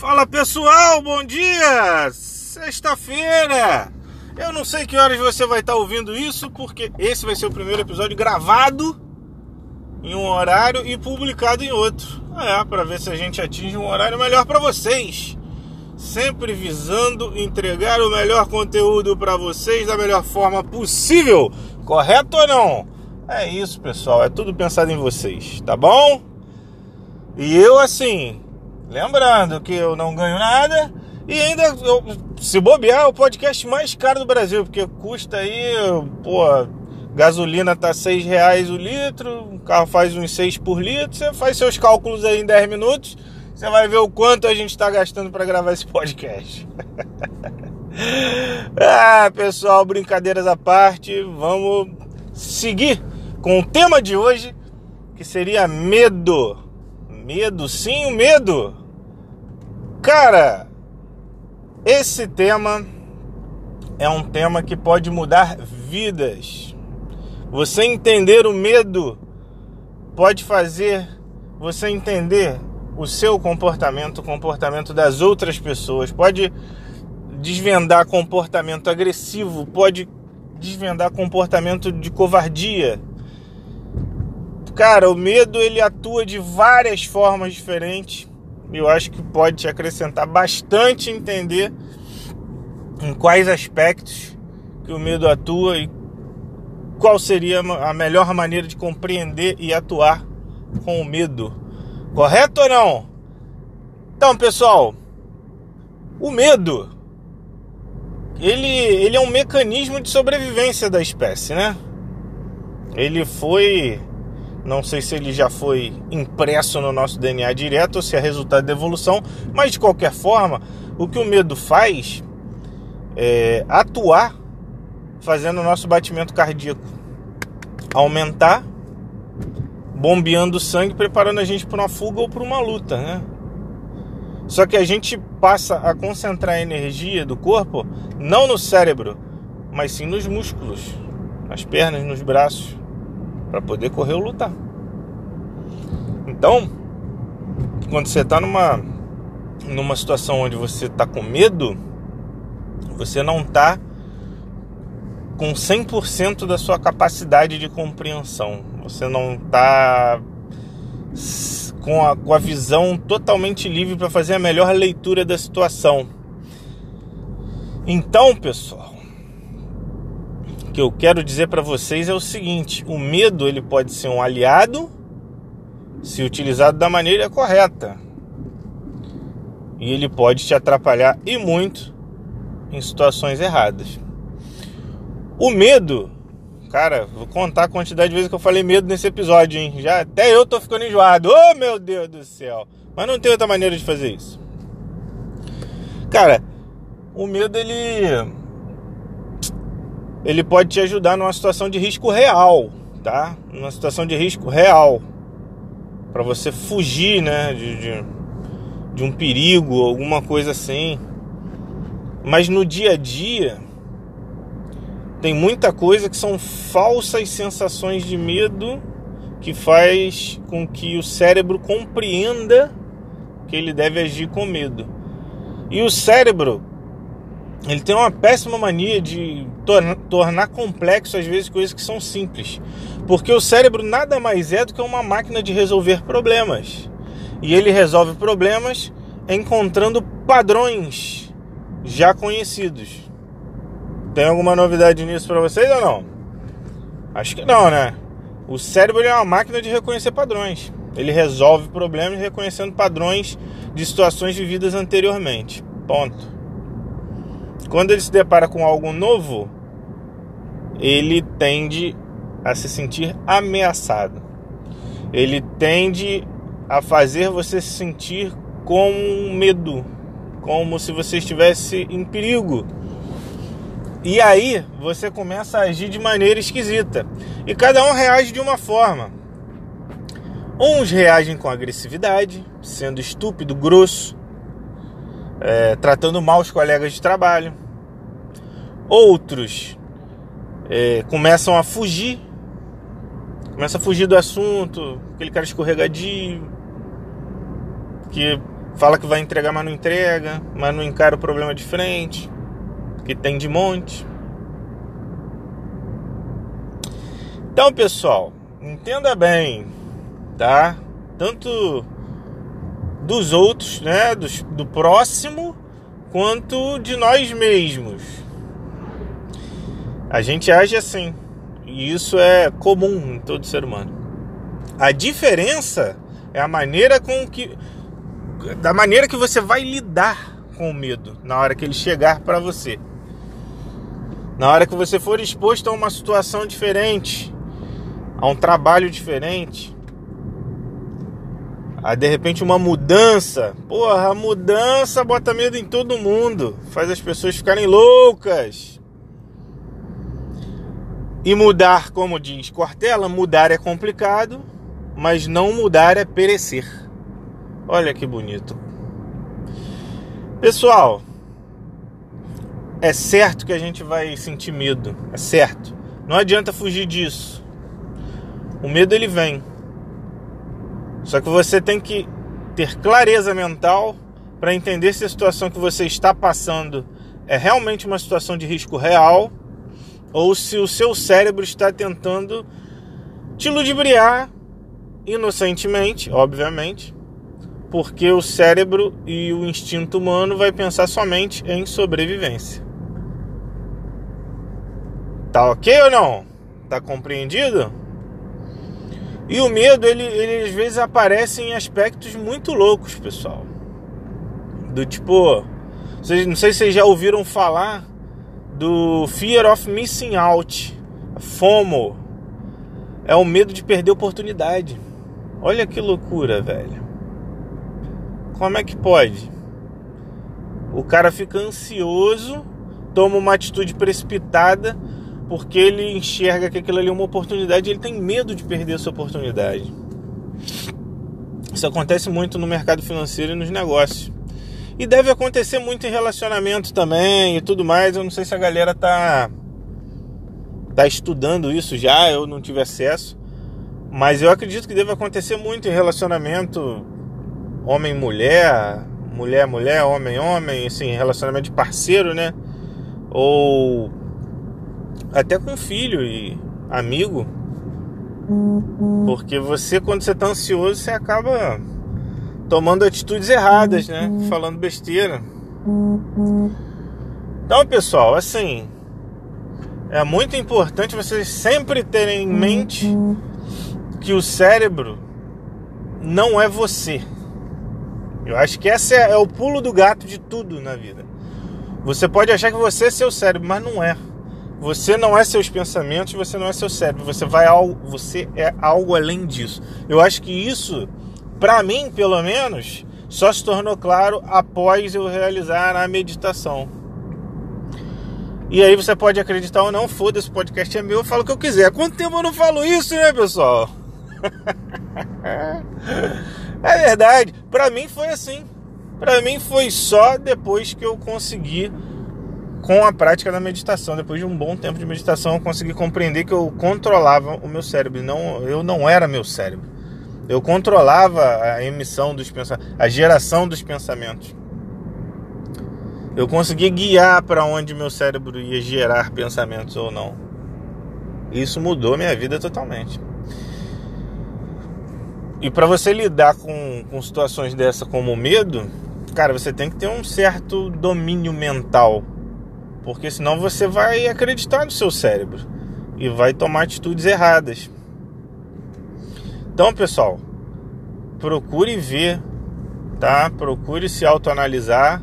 Fala pessoal, bom dia! Sexta-feira! Eu não sei que horas você vai estar ouvindo isso, porque esse vai ser o primeiro episódio gravado em um horário e publicado em outro. É, para ver se a gente atinge um horário melhor para vocês. Sempre visando entregar o melhor conteúdo para vocês da melhor forma possível. Correto ou não? É isso, pessoal. É tudo pensado em vocês, tá bom? E eu, assim, lembrando que eu não ganho nada e ainda, eu, se bobear, é o podcast mais caro do Brasil, porque custa aí, pô, gasolina tá 6 reais o litro, o carro faz uns 6 por litro, você faz seus cálculos aí em 10 minutos, você vai ver o quanto a gente está gastando para gravar esse podcast. ah, pessoal, brincadeiras à parte, vamos seguir com o tema de hoje, que seria medo. Medo, sim, o medo. Cara, esse tema é um tema que pode mudar vidas. Você entender o medo pode fazer você entender o seu comportamento, o comportamento das outras pessoas, pode desvendar comportamento agressivo, pode desvendar comportamento de covardia. Cara, o medo ele atua de várias formas diferentes eu acho que pode te acrescentar bastante entender em quais aspectos que o medo atua e qual seria a melhor maneira de compreender e atuar com o medo. Correto ou não? Então, pessoal, o medo ele, ele é um mecanismo de sobrevivência da espécie, né? Ele foi não sei se ele já foi impresso no nosso DNA direto ou se é resultado da evolução, mas de qualquer forma, o que o medo faz é atuar fazendo o nosso batimento cardíaco aumentar, bombeando sangue, preparando a gente para uma fuga ou para uma luta, né? Só que a gente passa a concentrar a energia do corpo não no cérebro, mas sim nos músculos, nas pernas, nos braços para poder correr ou lutar. Então, quando você está numa numa situação onde você está com medo, você não está com 100% da sua capacidade de compreensão. Você não está com a, com a visão totalmente livre para fazer a melhor leitura da situação. Então, pessoal, que eu quero dizer para vocês é o seguinte: o medo ele pode ser um aliado se utilizado da maneira correta. E ele pode te atrapalhar e muito em situações erradas. O medo, cara, vou contar a quantidade de vezes que eu falei medo nesse episódio, hein? Já até eu tô ficando enjoado. Oh, meu Deus do céu. Mas não tem outra maneira de fazer isso. Cara, o medo ele ele pode te ajudar numa situação de risco real, tá? Numa situação de risco real. Para você fugir, né? De, de, de, um perigo, alguma coisa assim. Mas no dia a dia, tem muita coisa que são falsas sensações de medo que faz com que o cérebro compreenda que ele deve agir com medo. E o cérebro, ele tem uma péssima mania de tornar complexo às vezes coisas que são simples. Porque o cérebro nada mais é do que uma máquina de resolver problemas. E ele resolve problemas encontrando padrões já conhecidos. Tem alguma novidade nisso para vocês ou não? Acho que não, né? O cérebro é uma máquina de reconhecer padrões. Ele resolve problemas reconhecendo padrões de situações vividas anteriormente. Ponto. Quando ele se depara com algo novo, ele tende a se sentir ameaçado. Ele tende a fazer você se sentir com medo, como se você estivesse em perigo. E aí você começa a agir de maneira esquisita. E cada um reage de uma forma. Uns reagem com agressividade, sendo estúpido, grosso, é, tratando mal os colegas de trabalho. Outros é, começam a fugir, começa a fugir do assunto, aquele cara escorregadio, que Fala que vai entregar, mas não entrega, mas não encara o problema de frente, que tem de monte. Então, pessoal, entenda bem, tá? Tanto dos outros, né, do, do próximo, quanto de nós mesmos. A gente age assim, e isso é comum em todo ser humano. A diferença é a maneira com que da maneira que você vai lidar com o medo na hora que ele chegar para você. Na hora que você for exposto a uma situação diferente, a um trabalho diferente, a de repente uma mudança. Porra, a mudança bota medo em todo mundo, faz as pessoas ficarem loucas. E mudar, como diz Cortella, mudar é complicado, mas não mudar é perecer. Olha que bonito. Pessoal, é certo que a gente vai sentir medo, é certo. Não adianta fugir disso. O medo ele vem. Só que você tem que ter clareza mental para entender se a situação que você está passando é realmente uma situação de risco real ou se o seu cérebro está tentando te ludibriar inocentemente, obviamente, porque o cérebro e o instinto humano vai pensar somente em sobrevivência. Tá ok ou não? Tá compreendido? E o medo, ele, ele às vezes aparece em aspectos muito loucos, pessoal. Do tipo, vocês, não sei se vocês já ouviram falar do Fear of Missing Out, FOMO. É o medo de perder oportunidade. Olha que loucura, velho. Como é que pode? O cara fica ansioso, toma uma atitude precipitada porque ele enxerga que aquilo ali é uma oportunidade e ele tem medo de perder essa oportunidade. Isso acontece muito no mercado financeiro e nos negócios. E deve acontecer muito em relacionamento também e tudo mais. Eu não sei se a galera tá tá estudando isso já, eu não tive acesso. Mas eu acredito que deve acontecer muito em relacionamento homem-mulher, mulher-mulher, homem-homem, assim, relacionamento de parceiro, né? Ou até com filho e amigo. Porque você, quando você tá ansioso, você acaba tomando atitudes erradas, né? Falando besteira. Então, pessoal, assim, é muito importante vocês sempre terem em mente que o cérebro não é você. Eu acho que esse é, é o pulo do gato de tudo na vida. Você pode achar que você é seu cérebro, mas não é. Você não é seus pensamentos, você não é seu cérebro. Você vai ao, você é algo além disso. Eu acho que isso para mim, pelo menos, só se tornou claro após eu realizar a meditação. E aí você pode acreditar ou não, foda-se, podcast é meu, eu falo o que eu quiser. Quanto tempo eu não falo isso, né, pessoal? é verdade. Para mim foi assim. Para mim foi só depois que eu consegui com a prática da meditação, depois de um bom tempo de meditação, eu consegui compreender que eu controlava o meu cérebro, não eu não era meu cérebro. Eu controlava a emissão dos pensamentos, a geração dos pensamentos. Eu conseguia guiar para onde meu cérebro ia gerar pensamentos ou não. Isso mudou minha vida totalmente. E para você lidar com, com situações dessa como medo, cara, você tem que ter um certo domínio mental. Porque senão você vai acreditar no seu cérebro e vai tomar atitudes erradas. Então, pessoal, procure ver, tá? Procure se autoanalisar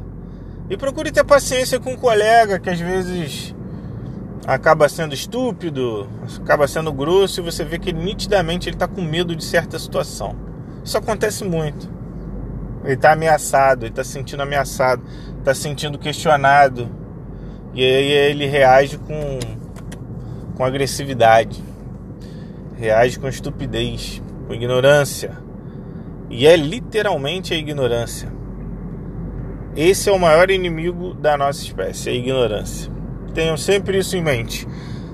e procure ter paciência com um colega que às vezes acaba sendo estúpido, acaba sendo grosso e você vê que nitidamente ele está com medo de certa situação. Isso acontece muito. Ele está ameaçado, ele está se sentindo ameaçado, está se sentindo questionado. E aí ele reage com, com agressividade, reage com estupidez com ignorância. E é literalmente a ignorância. Esse é o maior inimigo da nossa espécie, a ignorância. Tenham sempre isso em mente.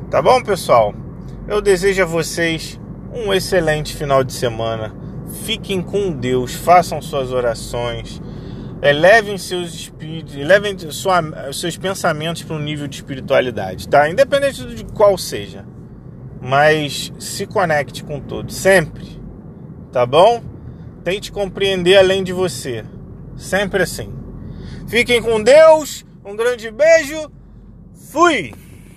Tá bom, pessoal? Eu desejo a vocês um excelente final de semana. Fiquem com Deus, façam suas orações. Elevem seus espíritos, elevem sua, seus pensamentos para um nível de espiritualidade, tá? Independente de qual seja. Mas se conecte com todos, sempre. Tá bom? Tente compreender além de você. Sempre assim. Fiquem com Deus. Um grande beijo. Fui!